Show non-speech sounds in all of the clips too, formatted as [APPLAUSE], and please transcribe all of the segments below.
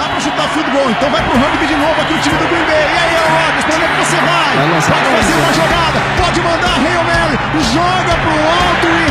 dá pra chutar field goal. Então vai pro rugby de novo aqui o time do Green Bay. E aí, Rodgers, pra onde é que você vai? Pode fazer uma jogada, pode mandar Hail Mary, joga pro alto e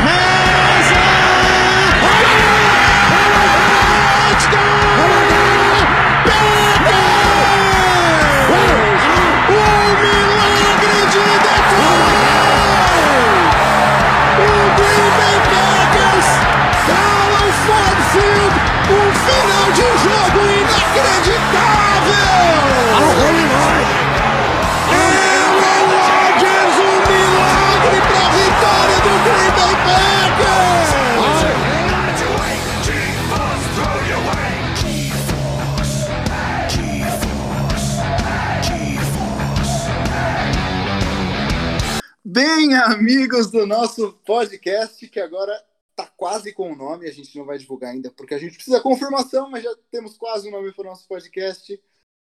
do nosso podcast, que agora tá quase com o nome, a gente não vai divulgar ainda, porque a gente precisa confirmação, mas já temos quase o nome para o nosso podcast.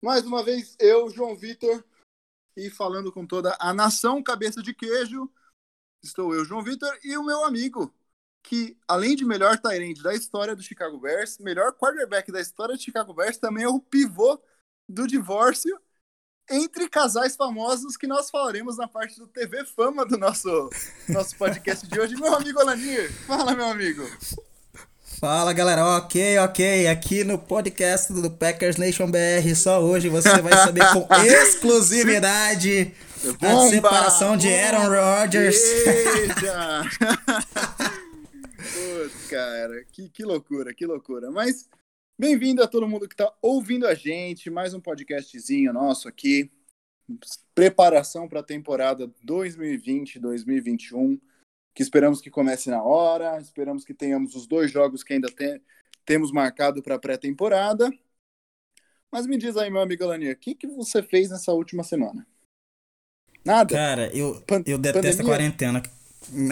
Mais uma vez, eu, João Vitor, e falando com toda a nação cabeça de queijo, estou eu, João Vitor, e o meu amigo, que além de melhor Tyrande da história do Chicago Bears, melhor quarterback da história do Chicago Bears, também é o pivô do divórcio entre casais famosos que nós falaremos na parte do TV Fama do nosso, nosso podcast de hoje. Meu amigo Alanir, fala, meu amigo. Fala galera, ok, ok. Aqui no podcast do Packers Nation BR, só hoje você vai saber com [LAUGHS] exclusividade Bomba, a separação de Aaron Rodgers. Eita! [LAUGHS] Putz, cara, que, que loucura, que loucura. Mas Bem-vindo a todo mundo que está ouvindo a gente, mais um podcastzinho nosso aqui. Preparação para a temporada 2020-2021, que esperamos que comece na hora, esperamos que tenhamos os dois jogos que ainda tem, temos marcado para a pré-temporada. Mas me diz aí, meu amigo Alania, o que, que você fez nessa última semana? Nada? Cara, eu, Pan eu detesto pandemia? a quarentena.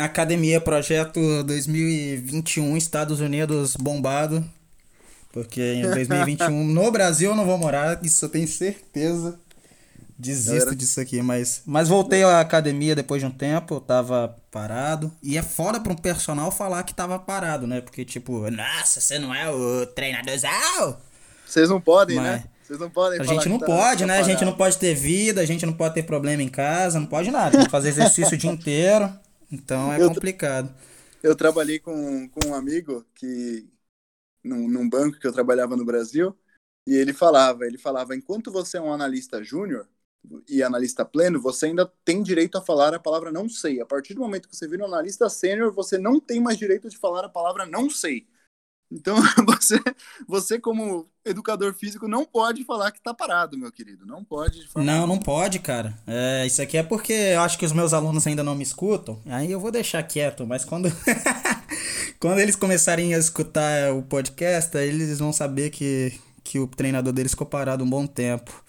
Academia Projeto 2021, Estados Unidos bombado. Porque em 2021, no Brasil, eu não vou morar, isso eu tenho certeza. Desisto disso aqui, mas. Mas voltei à academia depois de um tempo, eu tava parado. E é foda pra um personal falar que tava parado, né? Porque, tipo, nossa, você não é o treinadorzão? Vocês não podem, mas... né? Vocês não podem A gente não tá, pode, tá né? Parado. A gente não pode ter vida, a gente não pode ter problema em casa, não pode nada. Tem que fazer exercício o dia inteiro. Então é eu complicado. Eu trabalhei com, com um amigo que num, num banco que eu trabalhava no Brasil, e ele falava, ele falava, enquanto você é um analista júnior e analista pleno, você ainda tem direito a falar a palavra não sei. A partir do momento que você vira um analista sênior, você não tem mais direito de falar a palavra não sei. Então, [LAUGHS] você, você como educador físico, não pode falar que está parado, meu querido. Não pode. Não, não pode, cara. É, isso aqui é porque eu acho que os meus alunos ainda não me escutam. Aí eu vou deixar quieto, mas quando [LAUGHS] Quando eles começarem a escutar o podcast, eles vão saber que, que o treinador deles ficou parado um bom tempo.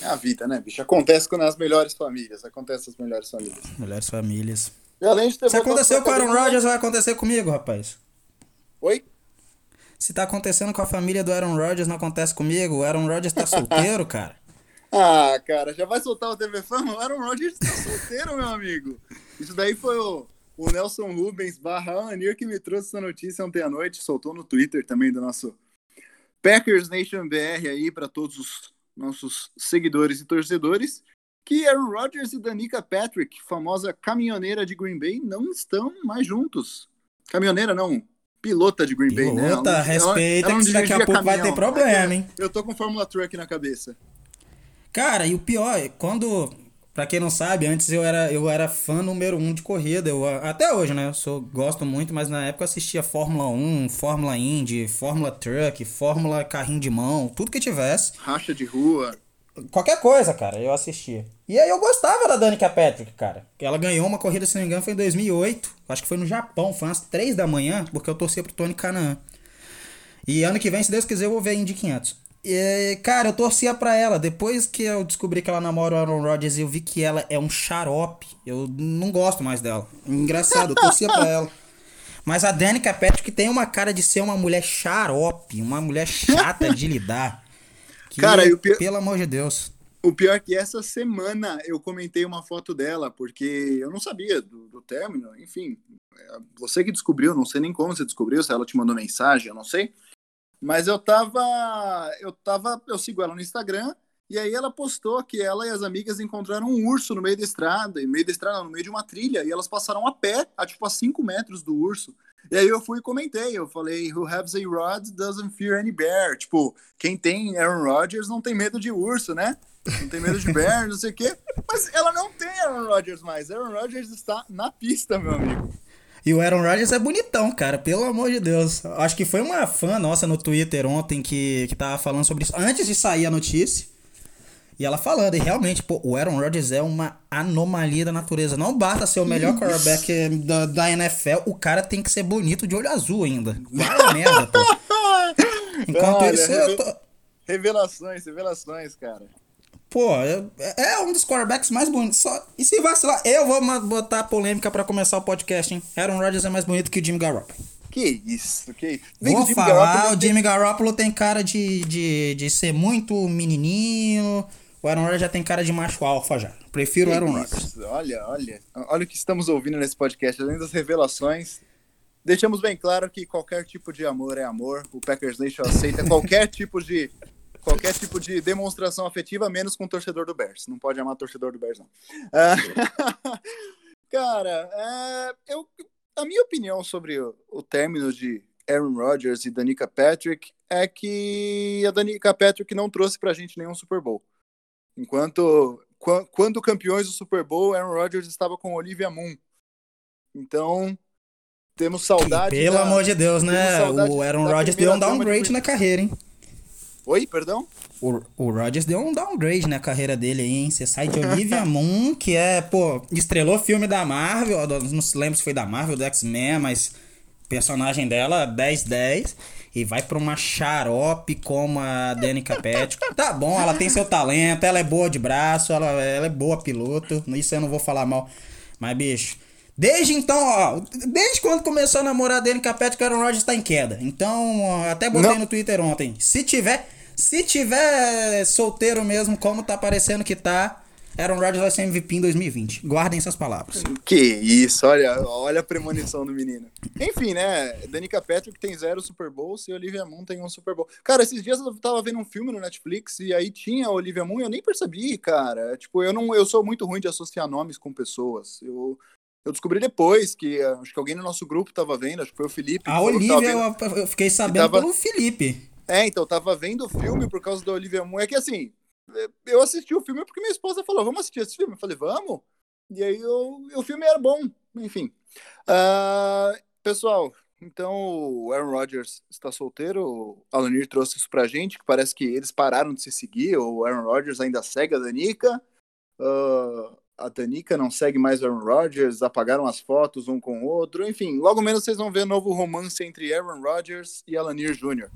É a vida, né, bicho? Acontece com as melhores famílias. Acontece nas melhores famílias. Melhores famílias. E além de ter Se aconteceu com o Aaron Rodgers, vai acontecer comigo, rapaz. Oi? Se tá acontecendo com a família do Aaron Rodgers, não acontece comigo. O Aaron Rodgers tá solteiro, [LAUGHS] cara. Ah, cara, já vai soltar o TV Fama? O Aaron Rodgers tá solteiro, meu amigo. Isso daí foi o o Nelson Rubens barra Anir que me trouxe essa notícia ontem à noite, soltou no Twitter também do nosso Packers Nation BR aí para todos os nossos seguidores e torcedores, que Aaron Rodgers e Danica Patrick, famosa caminhoneira de Green Bay, não estão mais juntos. Caminhoneira não, pilota de Green Bay, né? Pilota, respeita ela, ela que daqui a pouco caminhão. vai ter problema, hein? Eu tô com Fórmula Truck na cabeça. Cara, e o pior, quando Pra quem não sabe, antes eu era, eu era fã número um de corrida. Eu, até hoje, né? Eu sou, gosto muito, mas na época eu assistia Fórmula 1, Fórmula Indy, Fórmula Truck, Fórmula Carrinho de Mão, tudo que tivesse. Racha de rua. Qualquer coisa, cara, eu assistia. E aí eu gostava da Danica Patrick, cara. Ela ganhou uma corrida, se não me engano, foi em 2008. Acho que foi no Japão, foi às 3 da manhã, porque eu torcia pro Tony Canaan. E ano que vem, se Deus quiser, eu vou ver a Indy 500. E, cara, eu torcia pra ela. Depois que eu descobri que ela namora o Aaron Rodgers, eu vi que ela é um xarope. Eu não gosto mais dela. Engraçado, eu torcia pra ela. Mas a Danica Patrick tem uma cara de ser uma mulher xarope, uma mulher chata de lidar. Que, cara, pior... pelo amor de Deus. O pior é que essa semana eu comentei uma foto dela, porque eu não sabia do, do término, enfim. É, você que descobriu, não sei nem como você descobriu, se ela te mandou mensagem, eu não sei. Mas eu tava. Eu tava. Eu sigo ela no Instagram. E aí ela postou que ela e as amigas encontraram um urso no meio da estrada, no meio da estrada, no meio de uma trilha, e elas passaram a pé, a tipo a 5 metros do urso. E aí eu fui e comentei, eu falei, who has a rod doesn't fear any bear. Tipo, quem tem Aaron Rodgers não tem medo de urso, né? Não tem medo de bear, [LAUGHS] não sei o quê. Mas ela não tem Aaron Rodgers mais. Aaron Rodgers está na pista, meu amigo. E o Aaron Rodgers é bonitão, cara, pelo amor de Deus. Acho que foi uma fã nossa no Twitter ontem que, que tava falando sobre isso, antes de sair a notícia. E ela falando, e realmente, pô, o Aaron Rodgers é uma anomalia da natureza. Não basta ser o melhor quarterback da, da NFL, o cara tem que ser bonito de olho azul ainda. Vai merda, pô. [LAUGHS] Enquanto Olha, isso, eu tô... Revelações, revelações, cara. Pô, é, um dos quarterbacks mais bonitos. Só... E se vacilar, eu vou botar polêmica pra começar o podcast, hein? Aaron Rodgers é mais bonito que o Jimmy Garoppolo. Que isso, que isso. Vou o falar, o Jimmy Garoppolo tem cara de, de, de ser muito menininho. O Aaron Rodgers já tem cara de macho alfa já. Prefiro o Aaron Rodgers. Olha, olha. Olha o que estamos ouvindo nesse podcast. Além das revelações, deixamos bem claro que qualquer tipo de amor é amor. O Packers Nation aceita qualquer [LAUGHS] tipo de qualquer tipo de demonstração afetiva, menos com o torcedor do Bears. Não pode amar torcedor do Bears, não. Uh, [LAUGHS] cara, é, eu, a minha opinião sobre o, o término de Aaron Rodgers e Danica Patrick é que a Danica Patrick não trouxe pra gente nenhum Super Bowl. Enquanto quando campeões do Super Bowl, Aaron Rodgers estava com Olivia Moon. Então, temos saudade. Que, pelo da, amor de Deus, né? O Aaron Rodgers deu um downgrade na carreira, hein? Oi, perdão? O, o Rodgers deu um downgrade na carreira dele aí, hein? Você sai de Olivia [LAUGHS] Moon, que é, pô, estrelou filme da Marvel, não se lembro se foi da Marvel, do X-Men, mas personagem dela 10-10 e vai pra uma xarope como a Danica Patrick. [LAUGHS] Tá bom, ela tem seu talento, ela é boa de braço, ela, ela é boa piloto, isso eu não vou falar mal. Mas, bicho, desde então, ó, desde quando começou a namorar a Danica Patrick, Aaron Rodgers tá em queda. Então, ó, até botei não. no Twitter ontem. Se tiver, se tiver solteiro mesmo, como tá parecendo que tá, Aaron Rodgers vai ser MVP em 2020. Guardem essas palavras. Que isso, olha, olha a premonição do menino. Enfim, né? Danica Patrick tem zero Super Bowls e Olivia Moon tem um Super Bowl. Cara, esses dias eu tava vendo um filme no Netflix e aí tinha a Olivia Moon e eu nem percebi, cara. Tipo, eu não, eu sou muito ruim de associar nomes com pessoas. Eu, eu descobri depois que acho que alguém no nosso grupo tava vendo, acho que foi o Felipe. A Olivia, eu, eu fiquei sabendo tava... pelo Felipe. É, então, tava vendo o filme por causa da Olivia Moon. É que assim, eu assisti o filme porque minha esposa falou, vamos assistir esse filme. Eu falei, vamos. E aí eu, o filme era bom, enfim. Uh, pessoal, então o Aaron Rodgers está solteiro, o Alanir trouxe isso pra gente, que parece que eles pararam de se seguir, o Aaron Rodgers ainda segue a Danica, uh, a Danica não segue mais Aaron Rodgers, apagaram as fotos um com o outro, enfim, logo menos vocês vão ver novo romance entre Aaron Rodgers e Alanir Jr.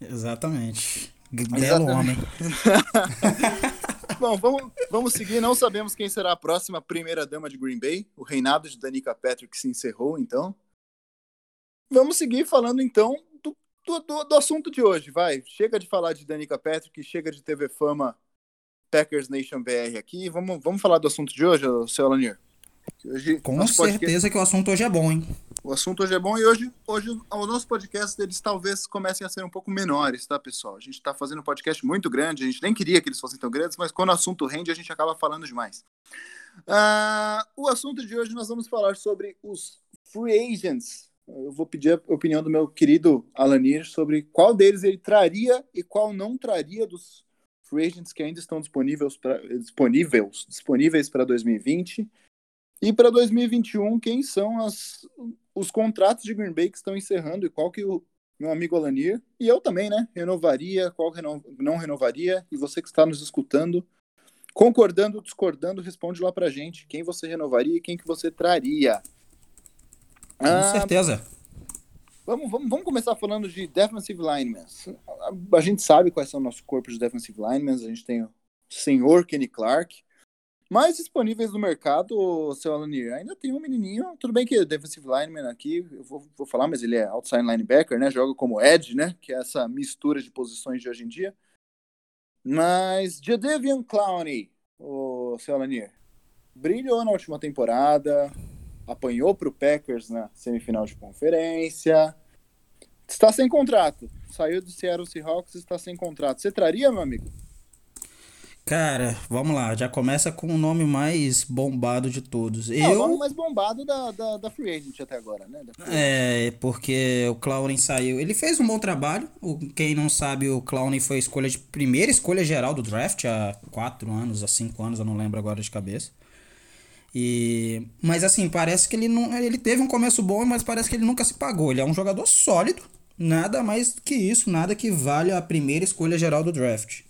Exatamente. Belo homem. [LAUGHS] Bom, vamos, vamos seguir. Não sabemos quem será a próxima primeira dama de Green Bay. O reinado de Danica Patrick se encerrou, então. Vamos seguir falando, então, do, do, do assunto de hoje. Vai, chega de falar de Danica Patrick, chega de TV Fama Packers Nation BR aqui. Vamos, vamos falar do assunto de hoje, seu Alanir? Hoje, Com certeza podcast... que o assunto hoje é bom, hein? O assunto hoje é bom e hoje, hoje o nosso podcast eles talvez comecem a ser um pouco menores, tá, pessoal? A gente está fazendo um podcast muito grande, a gente nem queria que eles fossem tão grandes, mas quando o assunto rende, a gente acaba falando demais. Uh, o assunto de hoje nós vamos falar sobre os free agents. Eu vou pedir a opinião do meu querido Alanir sobre qual deles ele traria e qual não traria dos free agents que ainda estão disponíveis para disponíveis, disponíveis para 2020 e para 2021, quem são as, os contratos de Green Bay que estão encerrando e qual que o meu amigo Alanir, e eu também, né, renovaria, qual reno, não renovaria, e você que está nos escutando, concordando discordando, responde lá pra gente quem você renovaria e quem que você traria. Com ah, certeza. Vamos, vamos, vamos começar falando de defensive linemen. A, a gente sabe quais são o nosso corpo de defensive linemen, a gente tem o senhor Kenny Clark, mais disponíveis no mercado, seu Alanir, ainda tem um menininho, tudo bem que defensive lineman aqui, eu vou, vou falar, mas ele é outside linebacker, né, joga como edge, né, que é essa mistura de posições de hoje em dia. Mas Jadavian Clowney, o seu Alanir, brilhou na última temporada, apanhou para o Packers na semifinal de conferência, está sem contrato. saiu do Seattle Seahawks e está sem contrato. Você traria, meu amigo? Cara, vamos lá, já começa com o nome mais bombado de todos. É, eu... o nome mais bombado da, da, da Free Agent até agora, né? É, porque o Clowney saiu. Ele fez um bom trabalho. O, quem não sabe, o Clowney foi a escolha de primeira escolha geral do draft há quatro anos, há cinco anos, eu não lembro agora de cabeça. E, mas assim, parece que ele não. Ele teve um começo bom, mas parece que ele nunca se pagou. Ele é um jogador sólido. Nada mais que isso, nada que valha a primeira escolha geral do draft.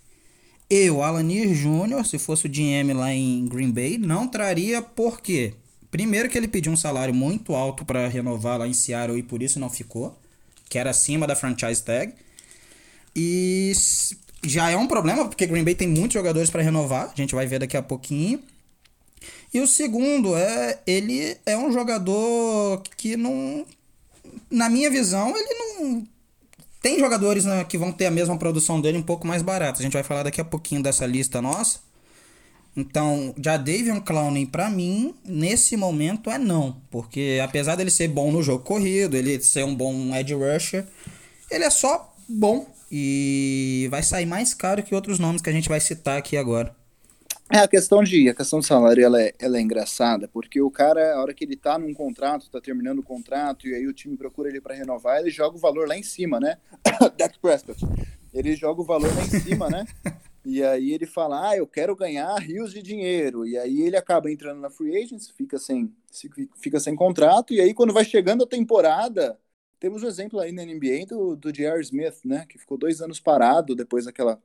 Eu, Alanir Júnior, se fosse o GM lá em Green Bay, não traria por quê? Primeiro que ele pediu um salário muito alto para renovar lá em Seattle e por isso não ficou, que era acima da franchise tag. E já é um problema porque Green Bay tem muitos jogadores para renovar, a gente vai ver daqui a pouquinho. E o segundo é ele é um jogador que não na minha visão, ele não tem jogadores né, que vão ter a mesma produção dele um pouco mais barata. A gente vai falar daqui a pouquinho dessa lista nossa. Então, já Davion Clowney, para mim, nesse momento é não. Porque apesar dele ser bom no jogo corrido, ele ser um bom edge rusher, ele é só bom. E vai sair mais caro que outros nomes que a gente vai citar aqui agora. É, a questão de a questão de salário ela é, ela é engraçada, porque o cara, a hora que ele tá num contrato, tá terminando o contrato, e aí o time procura ele para renovar, ele joga o valor lá em cima, né? [COUGHS] Dak Prescott. Ele joga o valor lá em cima, né? [LAUGHS] E aí ele fala, ah, eu quero ganhar rios de dinheiro. E aí ele acaba entrando na free agency, fica sem, fica sem contrato, e aí quando vai chegando a temporada, temos um exemplo aí na NBA do, do J.R. Smith, né? Que ficou dois anos parado depois daquela,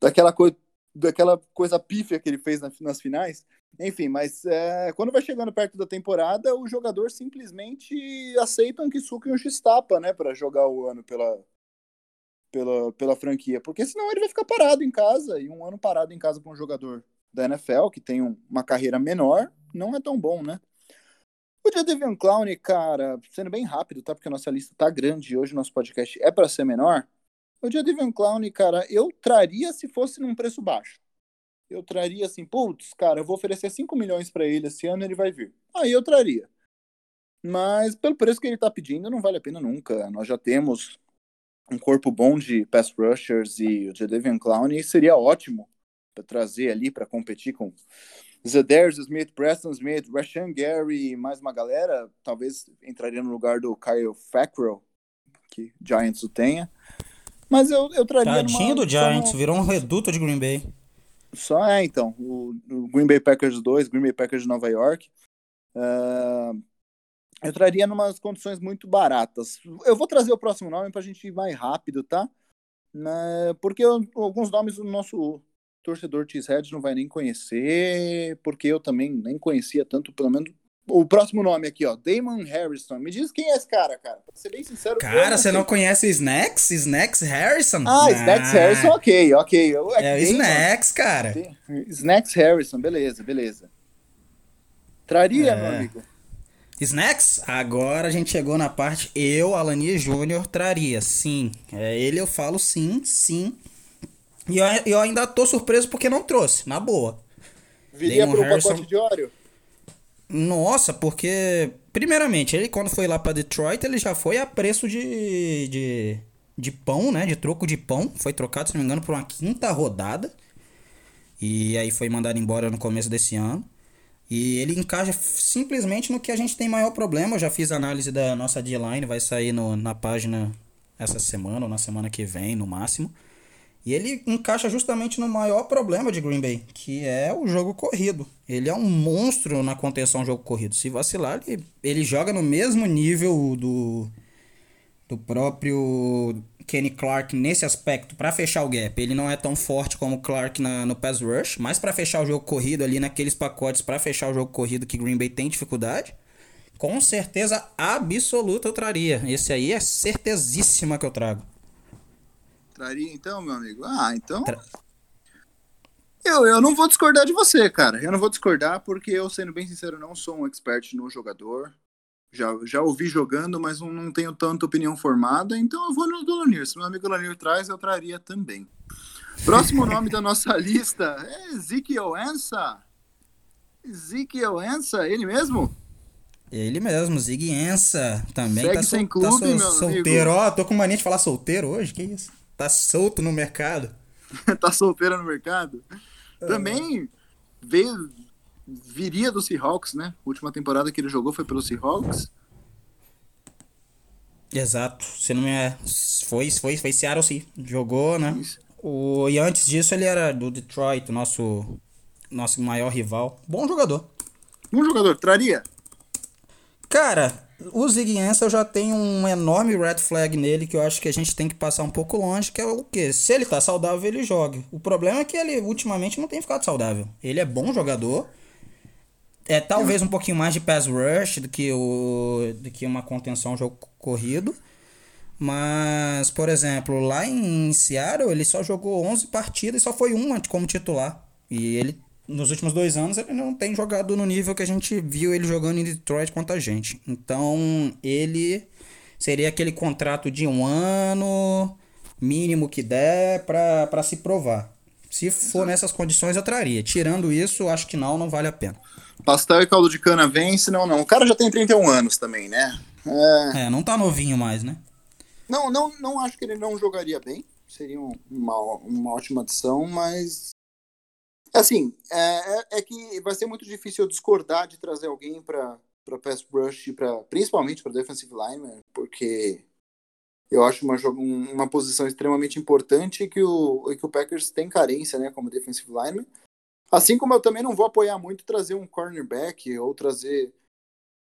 daquela coisa daquela coisa pífia que ele fez nas finais. Enfim, mas é, quando vai chegando perto da temporada, o jogador simplesmente aceita um Kisuke e um X-Tapa, né, para jogar o ano pela, pela, pela franquia, porque senão ele vai ficar parado em casa, e um ano parado em casa para um jogador da NFL, que tem um, uma carreira menor, não é tão bom, né? O Jadavion Clown, cara, sendo bem rápido, tá? Porque a nossa lista tá grande e hoje nosso podcast é para ser menor. O Jadavion Clown, cara, eu traria se fosse num preço baixo. Eu traria assim, putz, cara, eu vou oferecer 5 milhões para ele esse ano, ele vai vir. Aí eu traria. Mas pelo preço que ele tá pedindo, não vale a pena nunca. Nós já temos um corpo bom de pass rushers e o Jadavion Clown e seria ótimo para trazer ali para competir com Zedarius Smith, Preston Smith, Rashan Gary e mais uma galera. Talvez entraria no lugar do Kyle Fackrell, que Giants o tenha. Mas eu, eu traria. Tadinho numa, do Giants, virou um reduto de Green Bay. Só é, então. O, o, Green Bay Packers 2, Green Bay Packers de Nova York. Uh, eu traria umas condições muito baratas. Eu vou trazer o próximo nome para a gente ir mais rápido, tá? Uh, porque eu, alguns nomes do nosso torcedor Cheesehead não vai nem conhecer, porque eu também nem conhecia tanto, pelo menos o próximo nome aqui, ó, Damon Harrison. Me diz quem é esse cara, cara. Pra ser bem sincero. Cara, você não conhece Snacks? Snacks Harrison? Ah, ah. Snacks Harrison, ok, ok. É, é Snacks, cara. Snacks Harrison, beleza, beleza. Traria, é. meu amigo? Snacks? Agora a gente chegou na parte eu, Alani Júnior, traria, sim. É, ele eu falo sim, sim. E eu, eu ainda tô surpreso porque não trouxe, na boa. Viria Damon pro Harrison... pacote de óleo? Nossa, porque primeiramente, ele quando foi lá para Detroit, ele já foi a preço de, de, de pão, né? De troco de pão. Foi trocado, se não me engano, por uma quinta rodada. E aí foi mandado embora no começo desse ano. E ele encaixa simplesmente no que a gente tem maior problema. Eu já fiz análise da nossa D-line, vai sair no, na página essa semana ou na semana que vem, no máximo. E ele encaixa justamente no maior problema de Green Bay, que é o jogo corrido. Ele é um monstro na contenção jogo corrido. Se vacilar, ele, ele joga no mesmo nível do, do próprio Kenny Clark nesse aspecto para fechar o gap. Ele não é tão forte como Clark na, no pass rush, mas para fechar o jogo corrido ali naqueles pacotes para fechar o jogo corrido que Green Bay tem dificuldade, com certeza absoluta eu traria. Esse aí é certezíssima que eu trago. Traria então, meu amigo? Ah, então. Tra... Eu, eu não vou discordar de você, cara. Eu não vou discordar porque eu, sendo bem sincero, não sou um expert no jogador. Já, já ouvi jogando, mas não, não tenho tanta opinião formada, então eu vou no do Lanir. Se meu amigo Lanir traz, eu traria também. Próximo [LAUGHS] nome da nossa lista é Ezekiel Ensa. Ezekiel Ensa, ele mesmo? Ele mesmo, Zig Ensa. Também Segue tá, sol, sem clube, tá sol- meu solteiro. Ó, tô com mania de falar solteiro hoje, que isso? Tá solto no mercado. [LAUGHS] tá solteira no mercado. Também veio, viria do Seahawks, né? A última temporada que ele jogou foi pelo Seahawks. Exato. Se não me é. Foi, foi, foi Seattle sim. Jogou, né? Isso. O, e antes disso ele era do Detroit, nosso, nosso maior rival. Bom jogador. Um jogador, traria? Cara, o Zig Ansah eu já tenho um enorme red flag nele que eu acho que a gente tem que passar um pouco longe, que é o quê? Se ele tá saudável, ele joga. O problema é que ele ultimamente não tem ficado saudável. Ele é bom jogador. É talvez um pouquinho mais de pass rush do que, o, do que uma contenção jogo corrido. Mas, por exemplo, lá em Seattle ele só jogou 11 partidas e só foi uma como titular. E ele, nos últimos dois anos, ele não tem jogado no nível que a gente viu ele jogando em Detroit contra a gente. Então, ele seria aquele contrato de um ano, mínimo que der, pra, pra se provar. Se for nessas condições, eu traria. Tirando isso, acho que não, não vale a pena. Pastel e caldo de cana vence, não, não. O cara já tem 31 anos também, né? É, É, não tá novinho mais, né? não, não, não acho que ele não jogaria bem. Seria um- uma, uma ótima adição, mas. Assim, é, é- é que vai ser muito difícil eu discordar de trazer alguém para para pass rush, pra, principalmente para defensive lineman, porque eu acho uma, um- uma posição extremamente importante e que o, e que o Packers tem carência, né, como defensive lineman. Assim como eu também não vou apoiar muito trazer um cornerback ou trazer.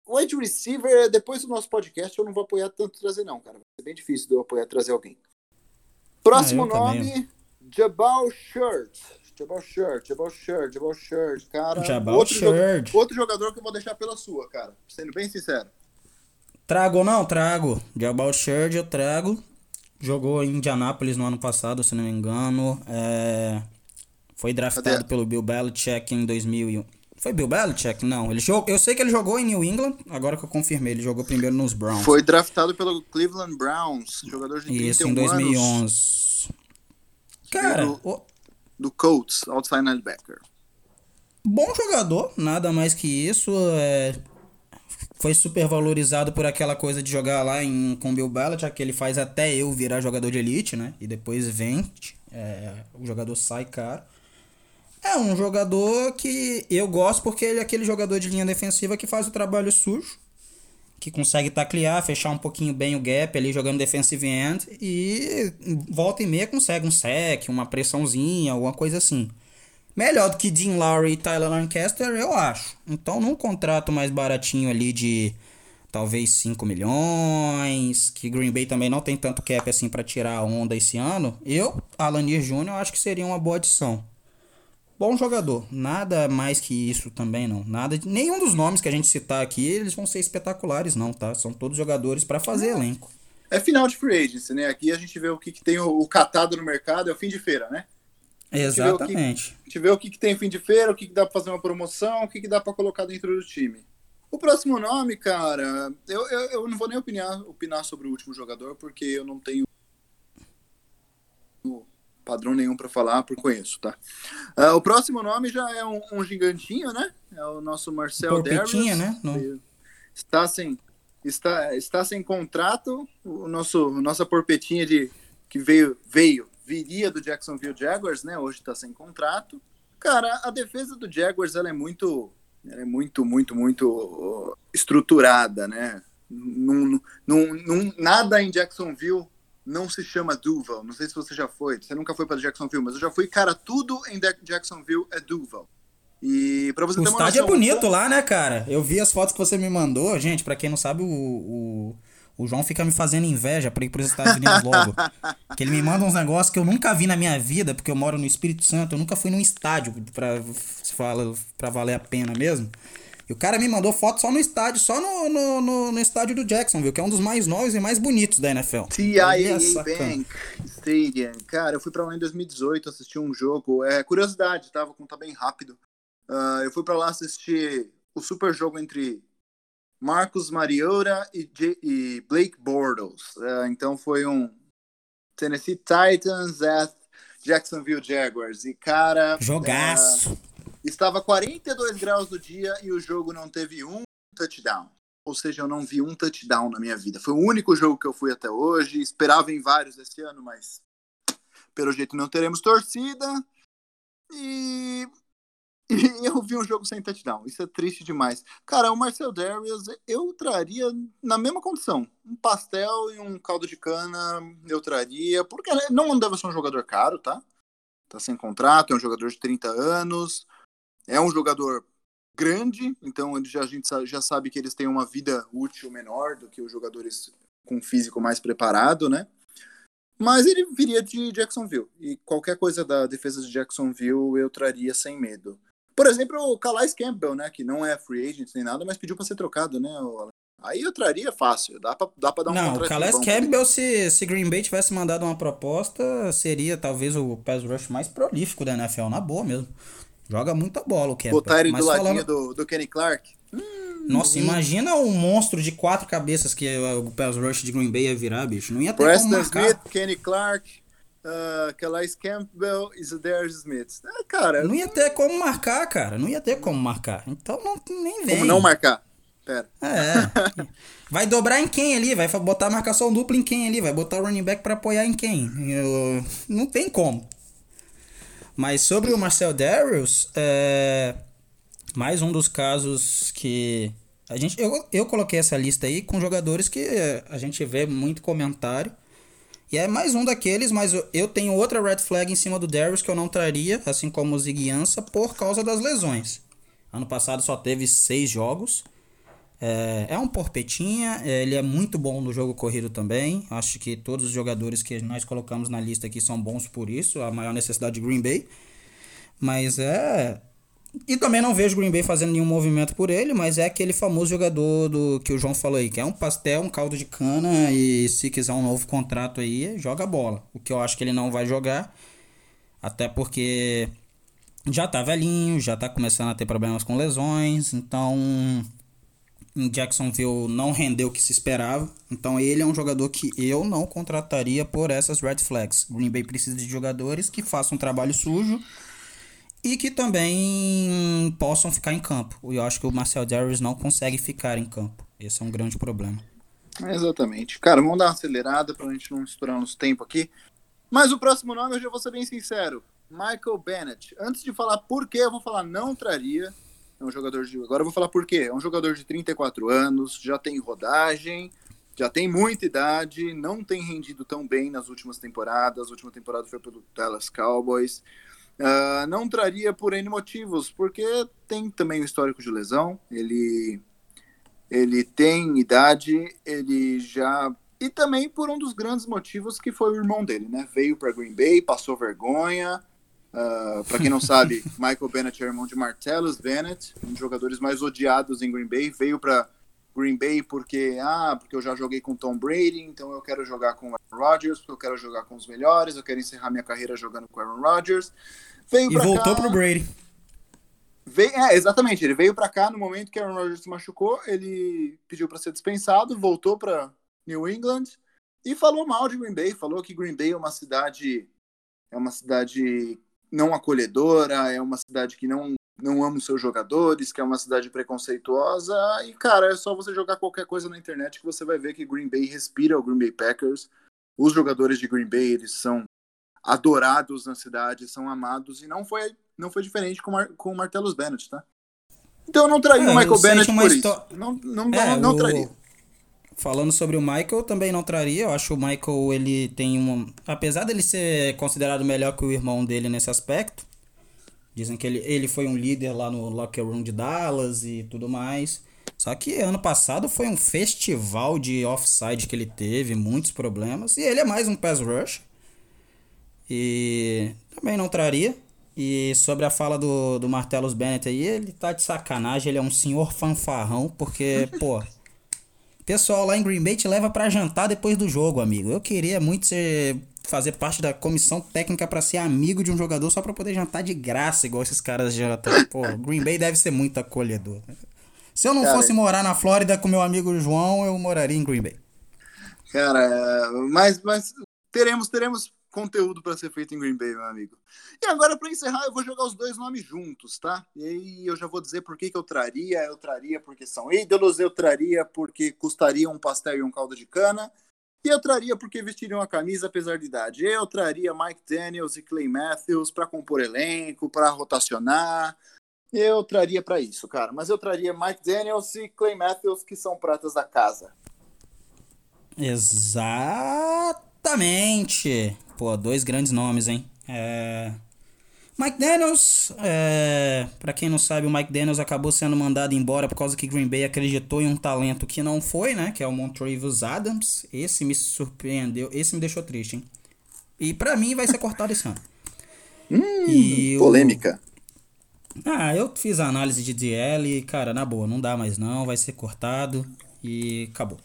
O wide receiver, depois do nosso podcast, eu não vou apoiar tanto trazer, não, cara. Vai ser bem difícil de eu apoiar trazer alguém. Próximo Ah, eu também. nome: Jabal Shirt. Jabal Shirt, Jabal Shirt, Jabal Shirt, cara. Jabal outro, Shirt. outro jogador que eu vou deixar pela sua, cara. Sendo bem sincero. Trago ou não? Trago. Jabal Sherd eu trago. Jogou em Indianápolis no ano passado, se não me engano. É, Foi draftado Cadê? pelo Bill Belichick em 2001. Foi Bill Belichick? Não. Ele jogou... Eu sei que ele jogou em New England, agora que eu confirmei. Ele jogou primeiro nos Browns. Foi draftado pelo Cleveland Browns, jogador de 31 Isso, em anos 2011. Cara, Pelo- o- do Colts, outside linebacker. bom jogador, nada mais que isso. é, Foi super valorizado por aquela coisa de jogar lá em, com o Bill que ele faz até eu virar jogador de elite, né? E depois vende, é, o jogador sai caro. É um jogador que eu gosto porque ele é aquele jogador de linha defensiva que faz o trabalho sujo, que consegue taclear, fechar um pouquinho bem o gap ali jogando defensive end e volta e meia consegue um sec, uma pressãozinha, alguma coisa assim. Melhor do que Dean Lowry e Tyler Lancaster, eu acho. Então, num contrato mais baratinho ali de talvez 5 milhões, que Green Bay também não tem tanto cap assim para tirar a onda esse ano, eu, Alanir Jr., acho que seria uma boa adição. Bom jogador, nada mais que isso também não. Nada, de- nenhum dos nomes que a gente citar aqui, eles vão ser espetaculares não, tá? São todos jogadores para fazer elenco. É final de free agency, né? Aqui a gente vê o que, que tem o, o catado no mercado, é o fim de feira, né? Exatamente. A gente vê o que, que tem fim de feira, o que, que dá pra fazer uma promoção, o que, que dá pra colocar dentro do time. O próximo nome, cara, eu, eu, eu não vou nem opinar, opinar sobre o último jogador, porque eu não tenho padrão nenhum pra falar, porque conheço, tá? Ah, o próximo nome já é um, um gigantinho, né? É o nosso Marcel Darius. né? No- Está sem, está, está sem contrato. O nosso nossa porpetinha de que veio veio viria do Jacksonville Jaguars, né? Hoje está sem contrato. Cara, a defesa do Jaguars ela é muito ela é muito muito muito uh, estruturada, né? Num, num, num, nada em Jacksonville não se chama Duval. Não sei se você já foi. Você nunca foi para Jacksonville, mas eu já fui. Cara, tudo em Jacksonville é Duval. E para você O ter uma estádio é noção, bonito lá, né, cara? Eu vi as fotos que você me mandou. Gente, pra quem não sabe, o, o, o João fica me fazendo inveja pra ir pros Estados Unidos [LAUGHS] logo. que ele me manda uns negócios que eu nunca vi na minha vida, porque eu moro no Espírito Santo. Eu nunca fui num estádio fala, pra valer a pena mesmo. E o cara me mandou foto só no estádio, só no, no, no, no estádio do Jacksonville, que é um dos mais novos e mais bonitos da NFL. Sacana. Bank Stadium. Cara, eu fui pra lá em 2018 assistir um jogo. É curiosidade, tá? Vou contar bem rápido. Ah, eu fui pra lá assistir o super jogo entre Marcos Mariota e, e Blake Bortles. Ah, então foi um Tennessee Titans at Jacksonville Jaguars. E, cara. Jogaço. ah, estava 42 graus no dia e o jogo não teve um touchdown. ou seja, eu não vi um touchdown na minha vida. Foi o único jogo que eu fui até hoje. Esperava em vários esse ano, mas pelo jeito não teremos torcida. E, [LAUGHS] e eu vi um jogo sem touchdown. Isso é triste demais. Cara, o Marcel Darius eu traria na mesma condição. Um pastel e um caldo de cana eu traria, porque não deve ser um jogador caro, tá? Tá sem contrato, é um jogador de 30 anos. É um jogador grande, então já, a gente já sabe que eles têm uma vida útil menor do que os jogadores com físico mais preparado, né? Mas ele viria de Jacksonville. E qualquer coisa da defesa de Jacksonville eu traria sem medo. Por exemplo, o Calais Campbell, né? Que não é free agent nem nada, mas pediu para ser trocado, né? Aí eu traria fácil. Dá pra, dá pra dar um Não, o Calais Campbell, se, se Green Bay tivesse mandado uma proposta, seria talvez o pass rush mais prolífico da NFL, na boa mesmo. Joga muita bola o Campbell. Botar ele Mas do falando... ladinho do, do Kenny Clark. Hum, Nossa, hum. imagina um monstro de quatro cabeças que o pass rush de Green Bay ia virar, bicho. Não ia ter Preston como marcar. Smith, Kenny Clark, uh, Calais Campbell e Zadarius Smith. É, cara... Não ia ter como marcar, cara. Não ia ter como marcar. Então não, nem vem. Como não marcar? Pera. É. [LAUGHS] Vai dobrar em quem ali? Vai botar marcação dupla em quem ali? Vai botar o running back para apoiar em quem? Eu... Não tem como. Mas sobre o Marcel Darius, é mais um dos casos que a gente eu, eu coloquei essa lista aí com jogadores que a gente vê muito comentário. E é mais um daqueles, mas eu tenho outra red flag em cima do Darius que eu não traria, assim como o Ziguiança, por causa das lesões. Ano passado só teve seis jogos. É, é um porpetinha, é, ele é muito bom no jogo corrido também. Acho que todos os jogadores que nós colocamos na lista aqui são bons por isso, a maior necessidade de Green Bay. Mas é. E também não vejo Green Bay fazendo nenhum movimento por ele, mas é aquele famoso jogador do que o João falou aí, que é um pastel, um caldo de cana e se quiser um novo contrato aí, joga bola. O que eu acho que ele não vai jogar, até porque já tá velhinho, já tá começando a ter problemas com lesões, então em Jacksonville não rendeu o que se esperava. Então ele é um jogador que eu não contrataria por essas red flags. Green Bay precisa de jogadores que façam um trabalho sujo e que também possam ficar em campo. E eu acho que o Marcel Darius não consegue ficar em campo. Esse é um grande problema. Exatamente. Cara, vamos dar uma acelerada pra gente não estourar nos tempos aqui. Mas o próximo nome, eu já vou ser bem sincero. Michael Bennett. Antes de falar por que, eu vou falar não traria. É um jogador de. Agora eu vou falar por quê. É um jogador de 34 anos, já tem rodagem, já tem muita idade, não tem rendido tão bem nas últimas temporadas. A última temporada foi pelo Dallas Cowboys. Uh, não traria por N motivos, porque tem também o histórico de lesão. Ele, ele tem idade, ele já. E também por um dos grandes motivos que foi o irmão dele, né? Veio para Green Bay, passou vergonha, Uh, ah, para quem não sabe, [LAUGHS] Michael Bennett é irmão de Martellus Bennett, um dos jogadores mais odiados em Green Bay. Veio para Green Bay porque, ah, porque eu já joguei com Tom Brady, então eu quero jogar com Aaron Rodgers, porque eu quero jogar com os melhores, eu quero encerrar minha carreira jogando com Aaron Rodgers. Veio e voltou cá, pro Brady. Veio, é, exatamente, ele veio para cá no momento que Aaron Rodgers se machucou, ele pediu para ser dispensado, voltou para New England e falou mal de Green Bay, falou que Green Bay é uma cidade é uma cidade não acolhedora, é uma cidade que não, não ama os seus jogadores, que é uma cidade preconceituosa. E, cara, é só você jogar qualquer coisa na internet que você vai ver que Green Bay respira o Green Bay Packers. Os jogadores de Green Bay, eles são adorados na cidade, são amados, e não foi, não foi diferente com, Mar, com o Martellus Bennett, tá? Então eu não traria é, o Michael Bennett por isso. Não, não, é, não, não o... Falando sobre o Michael, também não traria. Eu acho que o Michael, ele tem uma. Apesar dele ser considerado melhor que o irmão dele nesse aspecto, dizem que ele, ele foi um líder lá no locker room de Dallas e tudo mais. Só que ano passado foi um festival de offside que ele teve, muitos problemas. E ele é mais um pass rush. E também não traria. E sobre a fala do, do Martellus Bennett aí, ele tá de sacanagem, ele é um senhor fanfarrão, porque, [LAUGHS] pô, Pessoal lá em Green Bay te leva para jantar depois do jogo, amigo. Eu queria muito ser, fazer parte da comissão técnica para ser amigo de um jogador só para poder jantar de graça, igual esses caras jantam. Pô, Green Bay deve ser muito acolhedor. Se eu não cara, fosse morar na Flórida com meu amigo João, eu moraria em Green Bay. Cara, mas, mas teremos, teremos conteúdo para ser feito em Green Bay, meu amigo. E agora, para encerrar, eu vou jogar os dois nomes juntos, tá? E aí eu já vou dizer por que, que eu traria. Eu traria porque são ídolos, eu traria porque custaria um pastel e um caldo de cana. E eu traria porque vestiriam a camisa apesar de idade. Eu traria Mike Daniels e Clay Matthews para compor elenco, para rotacionar. Eu traria para isso, cara. Mas eu traria Mike Daniels e Clay Matthews, que são pratas da casa. Exatamente. Pô, dois grandes nomes, hein? É... Mike Daniels, é... para quem não sabe, o Mike Daniels acabou sendo mandado embora por causa que Green Bay acreditou em um talento que não foi, né? Que é o Montravius Adams. Esse me surpreendeu, esse me deixou triste, hein? E para mim vai ser cortado esse ano. [LAUGHS] Hum, polêmica. Ah, eu fiz a análise de DL e, cara, na boa, não dá mais não, vai ser cortado e acabou.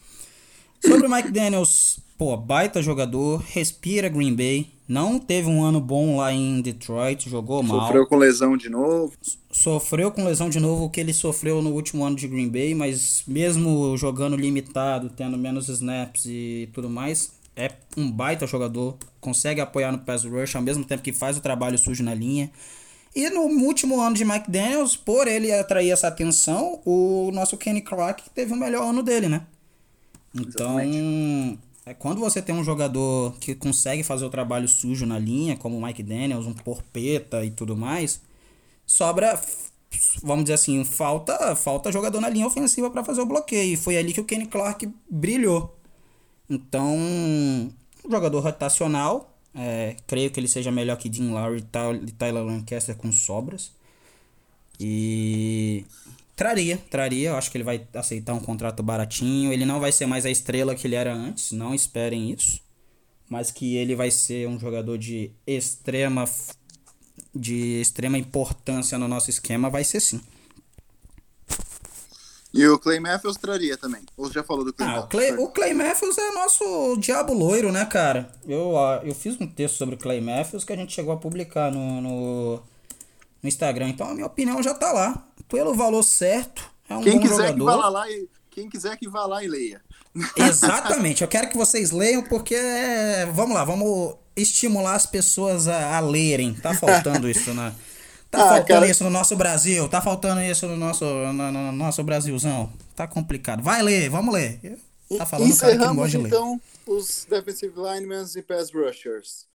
Sobre o Mike Daniels, pô, baita jogador, respira Green Bay. Não teve um ano bom lá em Detroit, jogou mal. Sofreu com lesão de novo. Sofreu com lesão de novo, o que ele sofreu no último ano de Green Bay, mas mesmo jogando limitado, tendo menos snaps e tudo mais, é um baita jogador, consegue apoiar no pass rush ao mesmo tempo que faz o trabalho sujo na linha. E no último ano de Mike Daniels, por ele atrair essa atenção, o nosso Kenny Clark teve o melhor ano dele, né? Então, é quando você tem um jogador que consegue fazer o trabalho sujo na linha, como o Mike Daniels, um porpeta e tudo mais, sobra, vamos dizer assim, falta, falta jogador na linha ofensiva para fazer o bloqueio. E foi ali que o Kenny Clark brilhou. Então, um jogador rotacional, é, creio que ele seja melhor que Dean Lowry e Tyler Lancaster com sobras. E Traria, traria. Eu acho que ele vai aceitar um contrato baratinho. Ele não vai ser mais a estrela que ele era antes, não esperem isso. Mas que ele vai ser um jogador de extrema de extrema importância no nosso esquema, vai ser sim. E o Clay Matthews traria também. Ou já falou do Clay ah, Matthews? O Clay, o Clay Matthews é nosso diabo loiro, né, cara? Eu, eu fiz um texto sobre o Clay Matthews que a gente chegou a publicar no, no, no Instagram. Então a minha opinião já tá lá pelo valor certo, é um quem bom quiser jogador. Que vá lá e, quem quiser que vá lá e leia. [LAUGHS] Exatamente, eu quero que vocês leiam porque, vamos lá, vamos estimular as pessoas a, a lerem. Tá faltando isso, né? Tá [LAUGHS] ah, faltando cara... isso no nosso Brasil, tá faltando isso no nosso, no, no nosso Brasilzão. Tá complicado. Vai ler, vamos ler. Tá falando Encerramos, cara que gosta de ler. então os defensive linemen e pass rushers.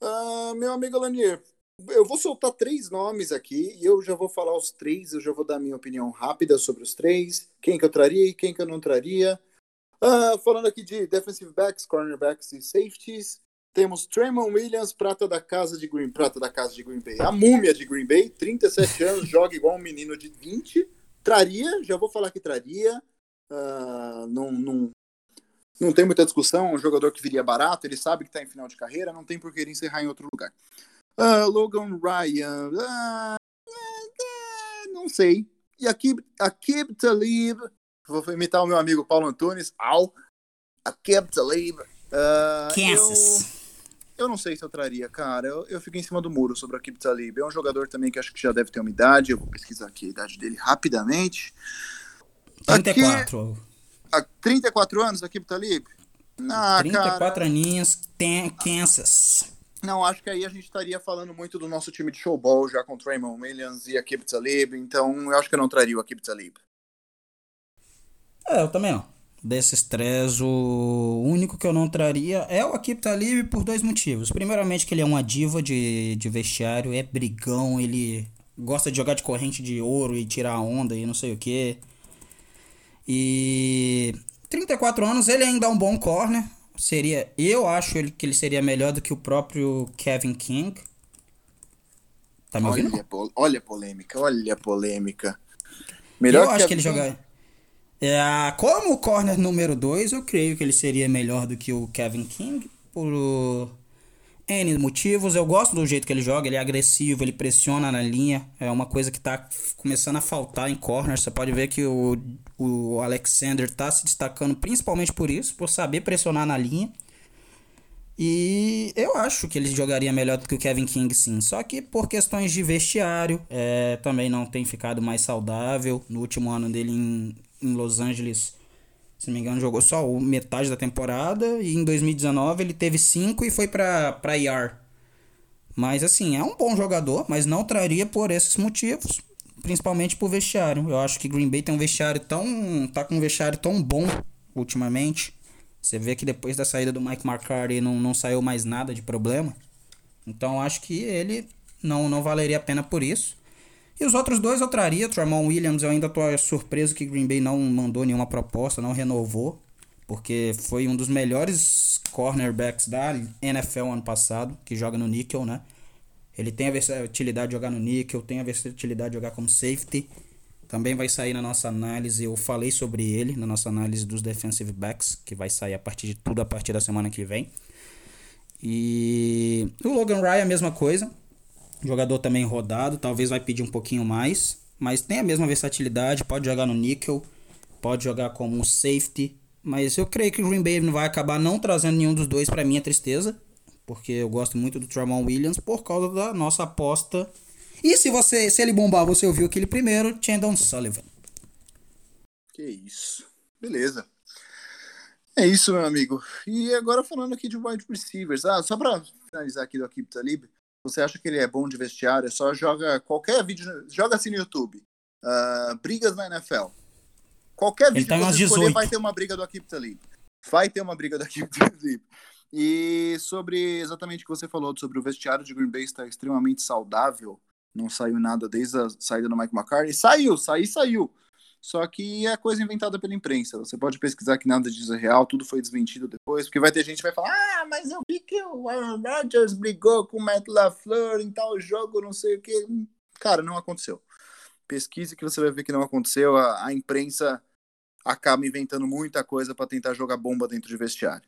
Uh, meu amigo Lanier, eu vou soltar três nomes aqui e eu já vou falar os três, eu já vou dar minha opinião rápida sobre os três, quem que eu traria e quem que eu não traria. Uh, falando aqui de defensive backs, cornerbacks e safeties, temos Tremon Williams, prata da casa de Green, prata da casa de Green Bay, a múmia de Green Bay, 37 anos, [LAUGHS] joga igual um menino de 20, traria, já vou falar que traria, uh, não, não, não tem muita discussão, um jogador que viria barato, ele sabe que está em final de carreira, não tem por que ele encerrar em outro lugar. Uh, Logan Ryan. Uh, não sei. E aqui, Akib Talib. Vou imitar o meu amigo Paulo Antunes. Au. Akib Talib. Uh, Kansas. Eu, eu não sei se eu traria, cara. Eu, eu fico em cima do muro sobre o Akib Talib. É um jogador também que acho que já deve ter uma idade. Eu vou pesquisar aqui a idade dele rapidamente. 34. Aqui, 34 anos, Akib Talib? Ah, 34 cara. aninhos, tem Kansas. Não, acho que aí a gente estaria falando muito do nosso time de showball já com Draymond Williams e Akib Talib, então eu acho que eu não traria o Akib Talib. É, eu também não. Desses três, o único que eu não traria é o Akib Talib por dois motivos. Primeiramente que ele é uma diva de, de vestiário, é brigão, ele gosta de jogar de corrente de ouro e tirar onda e não sei o que. E 34 anos, ele ainda é um bom corner, seria. Eu acho ele, que ele seria melhor do que o próprio Kevin King. Tá me ouvindo? Olha, pol olha polêmica, olha a polêmica. Melhor eu acho que ele jogar. É, como o corner número 2, eu creio que ele seria melhor do que o Kevin King. Por N motivos. Eu gosto do jeito que ele joga, ele é agressivo, ele pressiona na linha. É uma coisa que tá começando a faltar em corner. Você pode ver que o, o Alexander tá se destacando principalmente por isso, por saber pressionar na linha. E eu acho que ele jogaria melhor do que o Kevin King, sim. Só que por questões de vestiário, é, também não tem ficado mais saudável. No último ano dele em, em Los Angeles, Se não me engano, jogou só metade da temporada. E em 2019 ele teve 5 e foi pra IR. Mas assim, é um bom jogador, mas não traria por esses motivos. Principalmente pro vestiário. Eu acho que Green Bay tem um vestiário tão. tá com um vestiário tão bom ultimamente. Você vê que depois da saída do Mike McCarthy não, não saiu mais nada de problema. Então acho que ele não, não valeria a pena por isso. E os outros dois eu traria. Tramon Williams, eu ainda tô surpreso que Green Bay não mandou nenhuma proposta, não renovou. Porque foi um dos melhores cornerbacks da NFL ano passado, que joga no níquel, né? Ele tem a versatilidade de jogar no níquel, tem a versatilidade de jogar como safety. Também vai sair na nossa análise, eu falei sobre ele na nossa análise dos defensive backs, que vai sair a partir de tudo a partir da semana que vem. E o Logan Ryan a mesma coisa. Jogador também rodado, talvez vai pedir um pouquinho mais, mas tem a mesma versatilidade, pode jogar no nickel, pode jogar como safety, mas eu creio que o Green Bay não vai acabar não trazendo nenhum dos dois para minha tristeza, porque eu gosto muito do Tramon Williams por causa da nossa aposta. E se você, se ele bombar, você ouviu aquele primeiro, Chandon Sullivan. Que isso. Beleza. É isso, meu amigo. E agora falando aqui de wide receivers. Ah, só para finalizar aqui do Akib Talib, você acha que ele é bom de vestiário, é só joga qualquer vídeo, joga assim no YouTube. Uh, brigas na NFL. Qualquer vídeo tá que você escolher vai ter uma briga do Akib Talib. Vai ter uma briga do Akib [LAUGHS] Talib. E sobre exatamente o que você falou sobre o vestiário de Green Bay estar extremamente saudável, não saiu nada desde a saída do Mike McCarthy. Saiu, saiu, saiu. Só que é coisa inventada pela imprensa. Você pode pesquisar que nada disso é real, tudo foi desmentido depois, porque vai ter gente que vai falar: ah, mas eu vi que o Aaron Rodgers brigou com o Matt LaFleur em tal jogo, não sei o que. Cara, não aconteceu. Pesquise que você vai ver que não aconteceu. A, a imprensa acaba inventando muita coisa para tentar jogar bomba dentro de vestiário.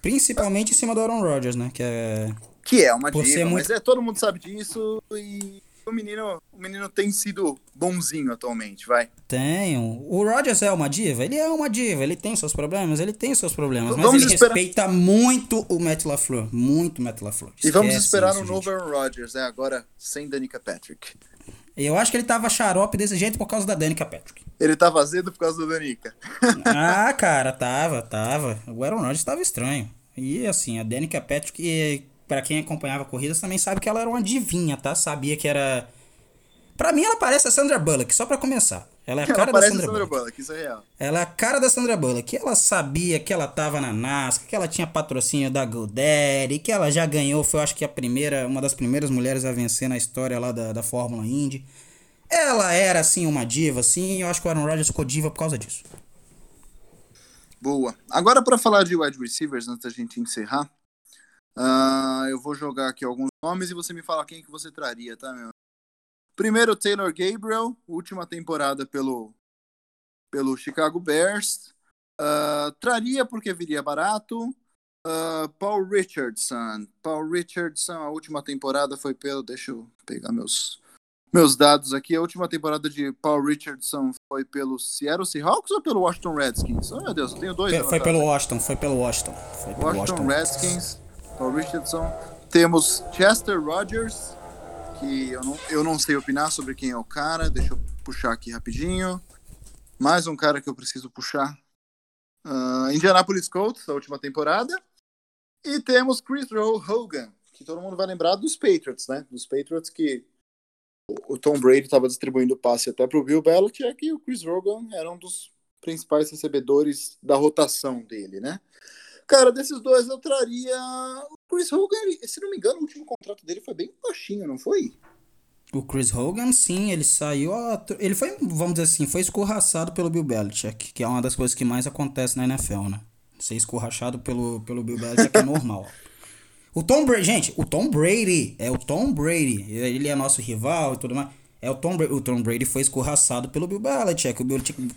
Principalmente em cima do Aaron Rodgers, né? Que é, que é uma diva, muito... mas é, todo mundo sabe disso e o menino, o menino tem sido bonzinho atualmente, vai. Tem. O Rodgers é uma diva? Ele é uma diva, ele tem seus problemas, ele tem seus problemas, mas vamos ele esperar... respeita muito o Matt LaFleur, muito o Matt LaFleur. Esquece e vamos esperar isso, um novo Aaron Rodgers, né, agora sem Danica Patrick. Eu acho que ele tava xarope desse jeito por causa da Danica Patrick. Ele tava azedo por causa da Danica. [LAUGHS] ah, cara, tava, tava. O Aaron Rodgers tava estranho. E assim, a Danica Patrick para quem acompanhava corridas também sabe que ela era uma divinha, tá? Sabia que era. Pra mim, ela parece a Sandra Bullock, só para começar. Ela é a cara ela da Sandra, Sandra Bullock. Bullock. Isso é real. Ela é a cara da Sandra Bullock. Que ela sabia que ela tava na NASCAR, que ela tinha patrocínio da GoDaddy, que ela já ganhou, foi acho que a primeira, uma das primeiras mulheres a vencer na história lá da, da Fórmula Indy. Ela era, assim, uma diva, assim, e eu acho que o Aaron Rodgers ficou diva por causa disso. Boa. Agora, para falar de wide receivers, antes da gente encerrar, Uh, eu vou jogar aqui alguns nomes e você me fala quem que você traria, tá, meu? Primeiro, Taylor Gabriel, última temporada pelo, pelo Chicago Bears. Uh, traria porque viria barato. Uh, Paul Richardson. Paul Richardson, a última temporada foi pelo. Deixa eu pegar meus, meus dados aqui. A última temporada de Paul Richardson foi pelo Seattle Seahawks ou pelo Washington Redskins? Oh, meu Deus, eu tenho dois. Foi, foi pelo Washington, foi pelo Washington. Foi pelo Washington, Washington Redskins. Paul Richardson. Temos Chester Rogers, que eu não, eu não sei opinar sobre quem é o cara. Deixa eu puxar aqui rapidinho. Mais um cara que eu preciso puxar. Uh, Indianapolis Colts, a última temporada. E temos Chris Hogan, que todo mundo vai lembrar dos Patriots, né? Dos Patriots que o Tom Brady estava distribuindo passe até para o Bill Belichick e o Chris Hogan era um dos principais recebedores da rotação dele, né? Cara, desses dois eu traria. O Chris Hogan, se não me engano, o último contrato dele foi bem baixinho, não foi? O Chris Hogan, sim, ele saiu. Ele foi, vamos dizer assim, foi escorraçado pelo Bill Belichick, que é uma das coisas que mais acontece na NFL, né? Ser escorrachado pelo, pelo Bill Belichick é normal. O Tom Brady, gente, o Tom Brady, é o Tom Brady, ele é nosso rival e tudo mais. É o Tom Brady, o Tom Brady foi escorraçado pelo Bill Belichick. O Bill Belichick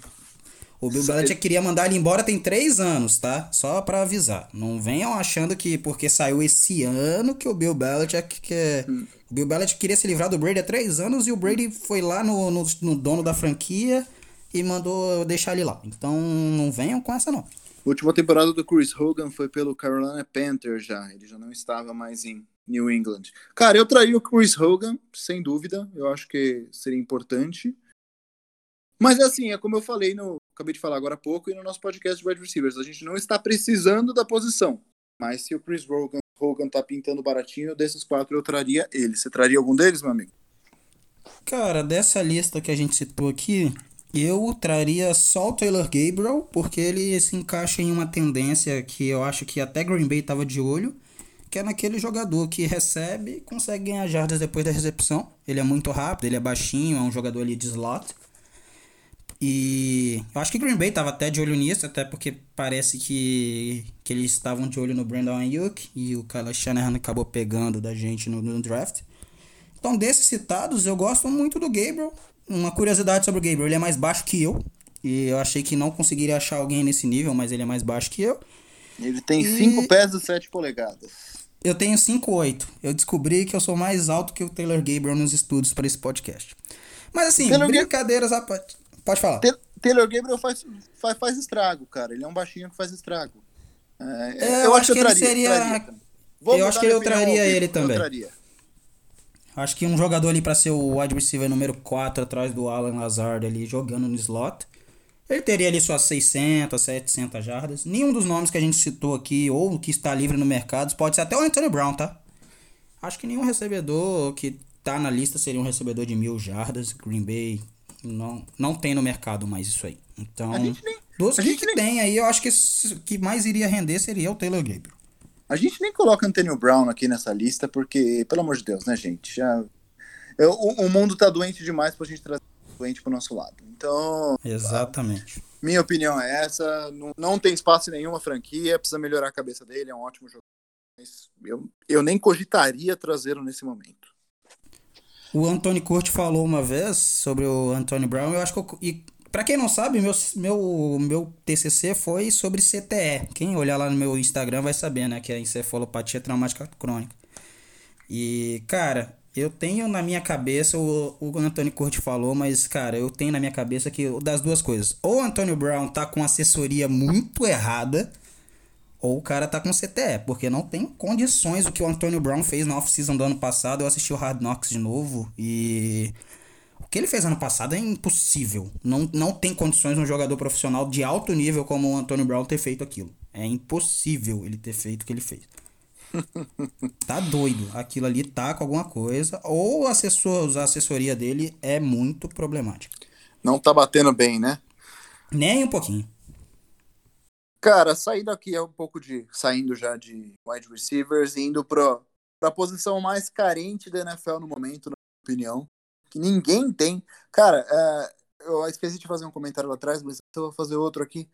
o Bill Belichick queria mandar ele embora tem três anos, tá? Só pra avisar. Não venham achando que porque saiu esse ano que o Bill Belichick quer... Hum. O Bill Belichick queria se livrar do Brady há três anos e o Brady foi lá no, no, no dono da franquia e mandou deixar ele lá. Então não venham com essa não. A última temporada do Chris Hogan foi pelo Carolina Panthers já. Ele já não estava mais em New England. Cara, eu traí o Chris Hogan, sem dúvida. Eu acho que seria importante. Mas assim, é como eu falei no acabei de falar agora há pouco, e no nosso podcast de wide receivers. A gente não está precisando da posição. Mas se o Chris Hogan, Hogan tá pintando baratinho, desses quatro eu traria ele. Você traria algum deles, meu amigo? Cara, dessa lista que a gente citou aqui, eu traria só o Taylor Gabriel, porque ele se encaixa em uma tendência que eu acho que até Green Bay tava de olho, que é naquele jogador que recebe consegue ganhar jardas depois da recepção. Ele é muito rápido, ele é baixinho, é um jogador ali de slot. E eu acho que Green Bay tava até de olho nisso, até porque parece que, que eles estavam de olho no Brandon Ayuk e o Kyle Shanahan acabou pegando da gente no, no draft. Então, desses citados, eu gosto muito do Gabriel. Uma curiosidade sobre o Gabriel, ele é mais baixo que eu. E eu achei que não conseguiria achar alguém nesse nível, mas ele é mais baixo que eu. Ele tem 5 e... pés e 7 polegadas. Eu tenho 5,8. Eu descobri que eu sou mais alto que o Taylor Gabriel nos estudos para esse podcast. Mas assim, Taylor brincadeiras à parte. Pode falar. Taylor Gabriel faz, faz, faz estrago, cara. Ele é um baixinho que faz estrago. É, é, eu, eu, acho que, que ele seria. Eu acho que eu traria ele também. Traria. Acho que um jogador ali para ser o wide receiver número 4 atrás do Alan Lazard ali jogando no slot. Ele teria ali suas 600, 700 jardas. Nenhum dos nomes que a gente citou aqui ou que está livre no mercado pode ser até o Anthony Brown, tá? Acho que nenhum recebedor que tá na lista seria um recebedor de mil jardas. Green Bay não, não tem no mercado mais isso aí. Então, nem, dos que, que nem... tem aí, eu acho que que mais iria render seria o Taylor Gabriel. A gente nem coloca Antonio Brown aqui nessa lista, porque, pelo amor de Deus, né, gente? Já, eu, o, o, mundo tá doente demais pra gente trazer doente pro nosso lado. Então. Exatamente. Minha opinião é essa. Não, não tem espaço em nenhuma franquia, precisa melhorar a cabeça dele, é um ótimo jogador. Mas eu, eu nem cogitaria trazê-lo nesse momento. O Anthony Curti falou uma vez sobre o Anthony Brown, eu acho que eu, e para quem não sabe, meu, meu, meu TCC foi sobre CTE. Quem olhar lá no meu Instagram vai saber, né? Que é encefalopatia traumática crônica. E, cara, eu tenho na minha cabeça, o, o Antônio Curti falou, mas, cara, eu tenho na minha cabeça que das duas coisas. Ou o Antônio Brown tá com assessoria muito errada, ou o cara tá com CTE, porque não tem condições o que o Antônio Brown fez na off-season do ano passado. Eu assisti o Hard Knocks de novo e que ele fez ano passado é impossível. Não, não tem condições um jogador profissional de alto nível como o Antônio Brown ter feito aquilo. É impossível ele ter feito o que ele fez. [LAUGHS] tá doido. Aquilo ali tá com alguma coisa. Ou assessor, a assessoria dele é muito problemática. Não tá batendo bem, né? Nem um pouquinho. Cara, saindo aqui é um pouco de. saindo já de wide receivers e indo pra, pra posição mais carente da NFL no momento, na minha opinião que ninguém tem. Cara, é, eu esqueci de fazer um comentário lá atrás, mas eu vou fazer outro aqui.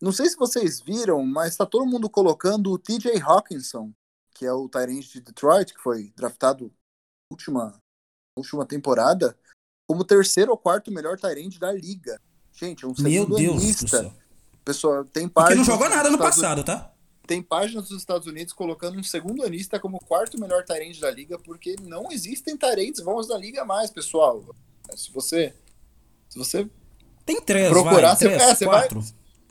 Não sei se vocês viram, mas tá todo mundo colocando o TJ Hawkinson, que é o Tyrant de Detroit, que foi draftado na última, última temporada, como terceiro ou quarto melhor Tyrant da liga. Gente, é um Meu Deus. Pessoal, tem parte. Que não jogou nada no passado, tá? tem páginas dos Estados Unidos colocando um segundo anista como quarto melhor Tyrande da liga, porque não existem Tyrands bons da liga mais, pessoal. Se você. Se você. Tem três, procurar, vai, você, três, é, você vai,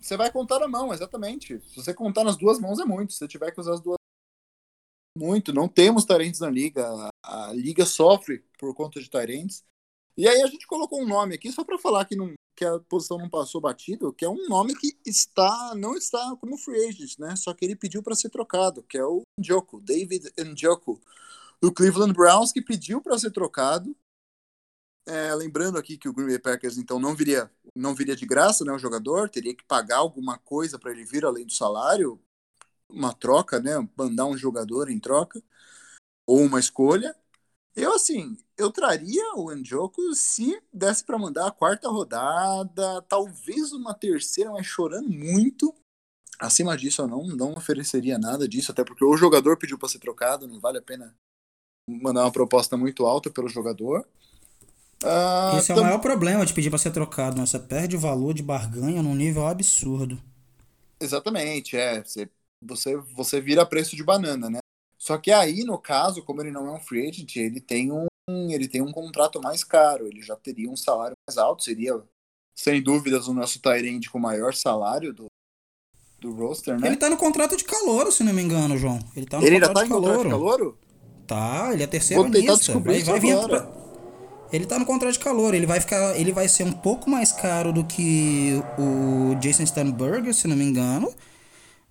você vai contar na mão, exatamente. Se você contar nas duas mãos é muito. Se você tiver que usar as duas muito, não temos Tyrants na liga. A, a, liga sofre por conta de Tyrants. E aí a gente colocou um nome aqui só para falar que não, que a posição não passou batido, que é um nome que está não está como free agent, né? Só que ele pediu para ser trocado, que é o Njoku, David Njoku, do Cleveland Browns, que pediu para ser trocado. É, lembrando aqui que o Green Bay Packers então não viria não viria de graça, né? O jogador teria que pagar alguma coisa para ele vir além do salário, uma troca, né? Mandar um jogador em troca ou uma escolha. Eu, assim, eu traria o Njoku se desse para mandar a quarta rodada, talvez uma terceira, mas chorando muito. Acima disso, eu não, não ofereceria nada disso, até porque o jogador pediu para ser trocado, não vale a pena mandar uma proposta muito alta pelo jogador. Uh, Esse é tam... o maior problema de pedir para ser trocado, né? Você perde o valor de barganha num nível absurdo. Exatamente, é. Você, você, você vira preço de banana, né? Só que aí, no caso, como ele não é um free agent, ele tem um, ele tem um contrato mais caro, ele já teria um salário mais alto, seria, sem dúvidas, o nosso Tyrande com maior salário do, do roster, né? Ele tá no contrato de calor, se não me engano, João. Ele tá no ele ainda tá em contrato de calor? Tá, ele é terceiro Vou descobrir vai, vai vir pra... Ele tá no contrato de calor, ele vai ficar, ele vai ser um pouco mais caro do que o Jason Sternberger, se não me engano.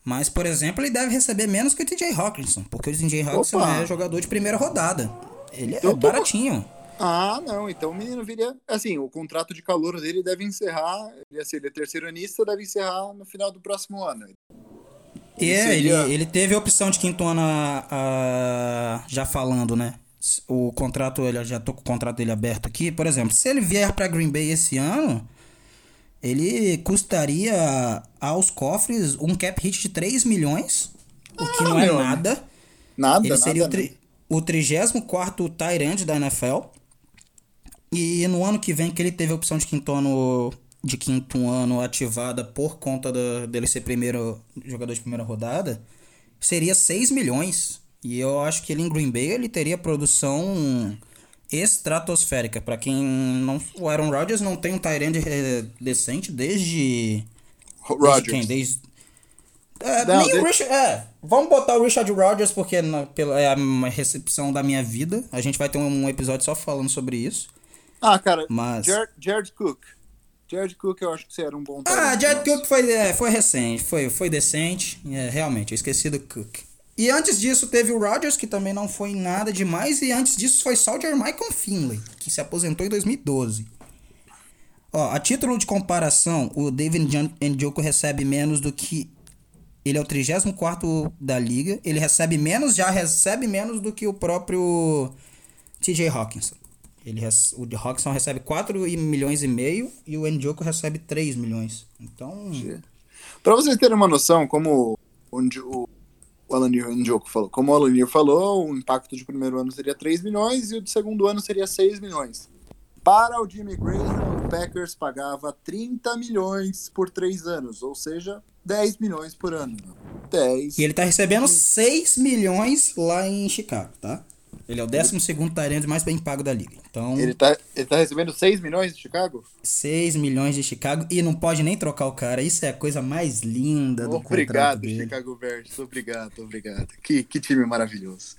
Mas, por exemplo, ele deve receber menos que o TJ Hawkinson, porque o TJ Hawkinson Opa. é jogador de primeira rodada. Ele é baratinho. Ah, não, então o menino viria. Assim, o contrato de calor dele deve encerrar. Ele ser ele é terceiro anista, deve encerrar no final do próximo ano. E é, seria... ele, ele teve a opção de quinto ano a, a, já falando, né? O contrato, ele já tô com o contrato dele aberto aqui. Por exemplo, se ele vier para Green Bay esse ano, ele custaria aos cofres um cap hit de 3 milhões, ah, o que não é meu, nada. Nada, Ele seria nada, o, tri, o 34 Tyrant da NFL. E no ano que vem, que ele teve a opção de quinto ano, de quinto ano ativada por conta do, dele ser primeiro jogador de primeira rodada, seria 6 milhões. E eu acho que ele em Green Bay ele teria produção estratosférica. Para quem não. O Aaron Rodgers não tem um Tyrande decente desde. Rodgers. Desde quem? Desde. É, não, nem o Richard. É, vamos botar o Richard Rodgers, porque na, pela, é a recepção da minha vida. A gente vai ter um episódio só falando sobre isso. Ah, cara, Mas... Jared, Jared Cook. Jared Cook eu acho que você era um bom Ah, Jared Cook foi, é, foi recente, foi, foi decente. É, realmente, eu esqueci do Cook. E antes disso teve o Rodgers, que também não foi nada demais. E antes disso foi só o Jermichael Finley, que se aposentou em 2012. Ó, a título de comparação, o David Njoku recebe menos do que... Ele é o 34 da liga. Ele recebe menos, já recebe menos do que o próprio TJ Hawkinson. Ele, o Hawkinson recebe 4 milhões e meio e o Njoku recebe 3 milhões. Então... Para vocês terem uma noção, como o, o o Alan Njoku falou. Como o Alan falou, o impacto de primeiro ano seria 3 milhões e o de segundo ano seria 6 milhões. Para o Jimmy Graham, o Packers pagava 30 milhões por 3 anos, ou seja, 10 milhões por ano. 10. E ele tá recebendo 6 milhões lá em Chicago, tá? Ele é o 12 Tyrande mais bem pago da liga. Então, ele, tá, ele tá recebendo 6 milhões de Chicago? 6 milhões de Chicago e não pode nem trocar o cara. Isso é a coisa mais linda do Obrigado. Chicago Bears. Obrigado, obrigado. Que, que time maravilhoso.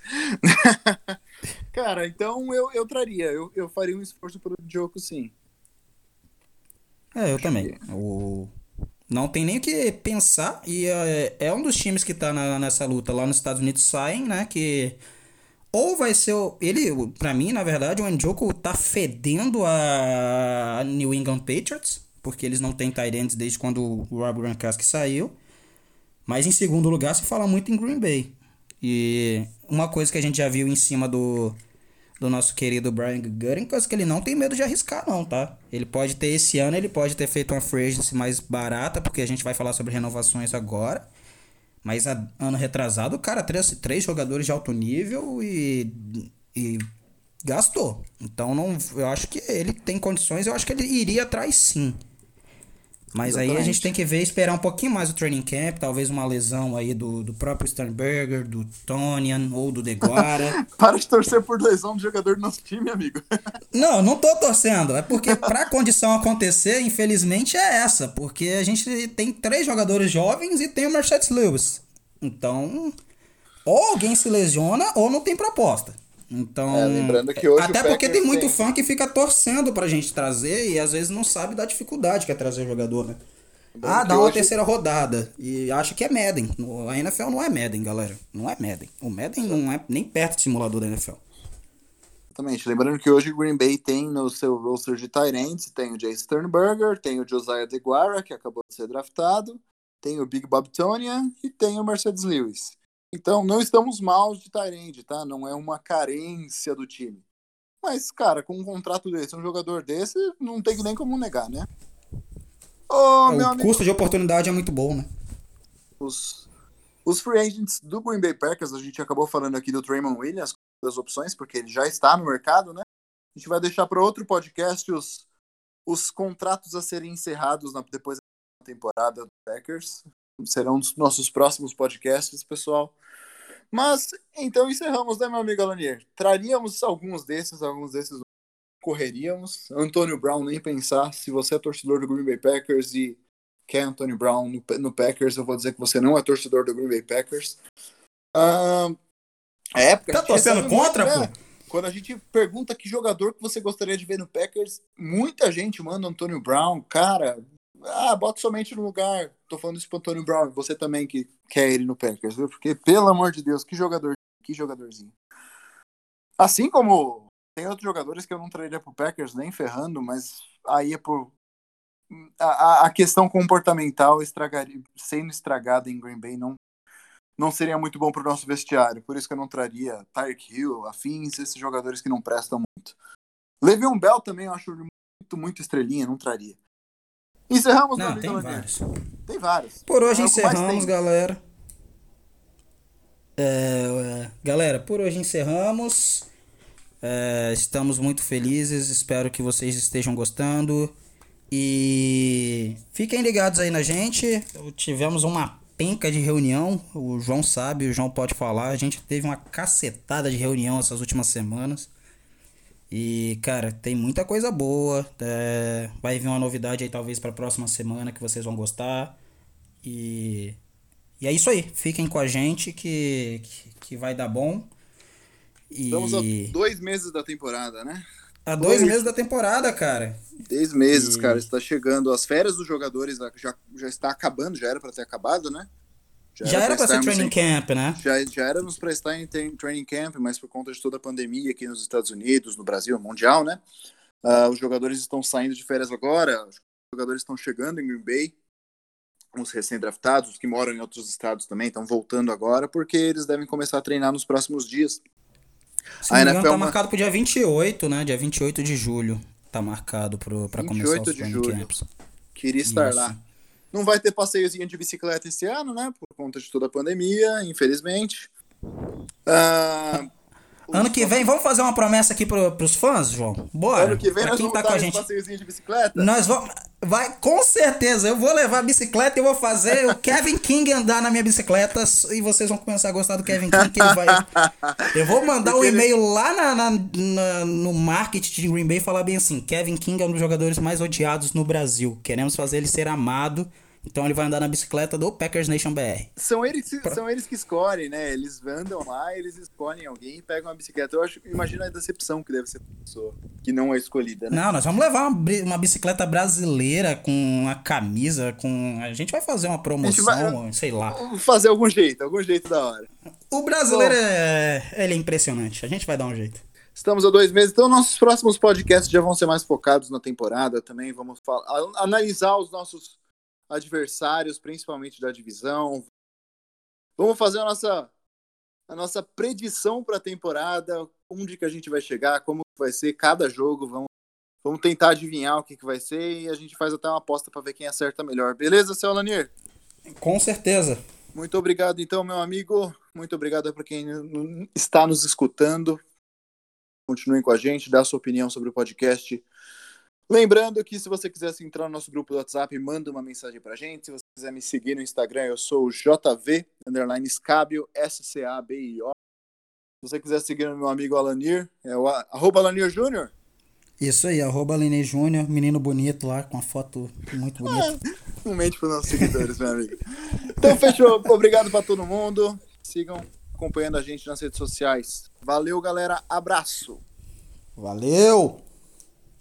[LAUGHS] cara, então eu, eu traria. Eu, eu faria um esforço pelo Diogo, sim. É, eu Acho também. Que... O... Não tem nem o que pensar. E é, é um dos times que tá na, nessa luta lá nos Estados Unidos saem, né? Que ou vai ser o, ele, para mim, na verdade, o Njoku tá fedendo a New England Patriots, porque eles não têm tight ends desde quando o Rob Gronkowski saiu. Mas em segundo lugar se fala muito em Green Bay. E uma coisa que a gente já viu em cima do, do nosso querido Brian é que ele não tem medo de arriscar não, tá? Ele pode ter esse ano, ele pode ter feito uma free agency mais barata, porque a gente vai falar sobre renovações agora. Mas a, ano retrasado, o cara três, três jogadores de alto nível e, e gastou. Então não, eu acho que ele tem condições, eu acho que ele iria atrás sim. Mas Exatamente. aí a gente tem que ver, esperar um pouquinho mais o training camp, talvez uma lesão aí do, do próprio Sternberger, do Tonian ou do Deguara. [LAUGHS] Para de torcer por lesão de jogador do nosso time, amigo. [LAUGHS] não, não tô torcendo. É porque pra condição acontecer, infelizmente, é essa. Porque a gente tem três jogadores jovens e tem o Mercedes Lewis. Então, ou alguém se lesiona ou não tem proposta. Então, é, lembrando que hoje até porque tem muito tem... fã que fica torcendo pra gente trazer e às vezes não sabe da dificuldade que é trazer jogador, né? Lembrando ah, dá uma hoje... terceira rodada e acha que é Madden. A NFL não é Madden, galera. Não é Madden. O Madden não é nem perto de simulador da NFL. Exatamente. Lembrando que hoje o Green Bay tem no seu roster de Tyrants, tem o Jay Sternberger, tem o Josiah DeGuara, que acabou de ser draftado, tem o Big Bob Tonya e tem o Mercedes Lewis. Então, não estamos mal de Tyrande, tá? Não é uma carência do time. Mas, cara, com um contrato desse, um jogador desse, não tem nem como negar, né? Oh, o amigo... custo de oportunidade é muito bom, né? Os, os free agents do Green Bay Packers, a gente acabou falando aqui do Draymond Williams, das opções, porque ele já está no mercado, né? A gente vai deixar para outro podcast os, os contratos a serem encerrados na, depois da temporada do Packers serão dos nossos próximos podcasts, pessoal. Mas então encerramos, né, meu amigo Alanier? Traríamos alguns desses, alguns desses correríamos. Antônio Brown, nem pensar. Se você é torcedor do Green Bay Packers e quer Antônio Brown no, no Packers, eu vou dizer que você não é torcedor do Green Bay Packers. Uh, é. Tá torcendo contra, muito, né? pô? quando a gente pergunta que jogador que você gostaria de ver no Packers, muita gente manda Antônio Brown, cara. Ah, bota somente no lugar. Tô falando isso pro Antônio Brown, você também que quer ele no Packers, viu? Porque, pelo amor de Deus, que jogador, que jogadorzinho. Assim como tem outros jogadores que eu não traria pro Packers nem ferrando, mas aí é por. A, a questão comportamental estragaria, sendo estragada em Green Bay não, não seria muito bom para o nosso vestiário. Por isso que eu não traria Tyreek Hill, afins, esses jogadores que não prestam muito. Le'Veon Bell também eu acho muito, muito estrelinha, não traria. Encerramos, não, tem vários. Tem vários. Por hoje é encerramos, galera. É, é, galera, por hoje encerramos. É, estamos muito felizes. Espero que vocês estejam gostando. E fiquem ligados aí na gente. Tivemos uma penca de reunião. O João sabe, o João pode falar. A gente teve uma cacetada de reunião essas últimas semanas. E, cara, tem muita coisa boa. É, vai vir uma novidade aí, talvez, para a próxima semana que vocês vão gostar. E, e é isso aí. Fiquem com a gente que, que, que vai dar bom. E... Estamos a dois meses da temporada, né? Há dois, dois meses da temporada, cara. Dez meses, e... cara. Está chegando. As férias dos jogadores já, já está acabando, já era para ter acabado, né? Já, já era para ser training em, camp, né? Já, já éramos para estar em training camp, mas por conta de toda a pandemia aqui nos Estados Unidos, no Brasil, mundial, né? Uh, os jogadores estão saindo de férias agora, os jogadores estão chegando em Green Bay, os recém-draftados, os que moram em outros estados também, estão voltando agora, porque eles devem começar a treinar nos próximos dias. Se a NFL tá marcado pro dia 28, né? Dia 28 de julho tá marcado pro, pra começar os de julho. Camps. Queria estar Isso. lá. Não vai ter passeiozinho de bicicleta esse ano, né? Por conta de toda a pandemia, infelizmente. Uh, Ano que vem, vamos fazer uma promessa aqui pro, pros fãs, João? Bora. Ano que vem pra nós vamos tá com a gente. passeiozinho de bicicleta? Nós vamos. Vai, com certeza, eu vou levar a bicicleta e vou fazer o Kevin King andar na minha bicicleta e vocês vão começar a gostar do Kevin King, que ele vai. [LAUGHS] Eu vou mandar um e-mail lá na, na, na, no marketing de Green Bay falar bem assim: Kevin King é um dos jogadores mais odiados no Brasil. Queremos fazer ele ser amado então ele vai andar na bicicleta do Packers Nation BR. São eles, são eles que escolhem, né? Eles andam lá, eles escolhem alguém e pegam uma bicicleta. Eu acho, imagina a decepção que deve ser a pessoa que não é escolhida, né? Não, nós vamos levar uma, uma bicicleta brasileira com a camisa, com. A gente vai fazer uma promoção, vai, sei lá. Fazer algum jeito, algum jeito da hora. O brasileiro Bom, é. Ele é impressionante. A gente vai dar um jeito. Estamos há dois meses, então nossos próximos podcasts já vão ser mais focados na temporada também. Vamos falar, analisar os nossos adversários, principalmente da divisão. Vamos fazer a nossa, a nossa predição para a temporada, onde que a gente vai chegar, como vai ser cada jogo. Vamos, vamos tentar adivinhar o que, que vai ser e a gente faz até uma aposta para ver quem acerta melhor. Beleza, seu Lanier? Com certeza. Muito obrigado, então, meu amigo. Muito obrigado para quem está nos escutando. Continuem com a gente, dá sua opinião sobre o podcast Lembrando que se você quiser entrar no nosso grupo do WhatsApp, manda uma mensagem pra gente. Se você quiser me seguir no Instagram, eu sou o JV, underline Scabio, S-C-A-B-I-O. Se você quiser seguir o meu amigo Alanir, é o arroba Alanir Júnior. Isso aí, arroba Alanir Júnior, menino bonito lá, com a foto muito bonita. um mente pros nossos seguidores, meu amigo. Então, fechou. Obrigado pra todo mundo. Sigam acompanhando a gente nas redes sociais. Valeu, galera. Abraço. Valeu!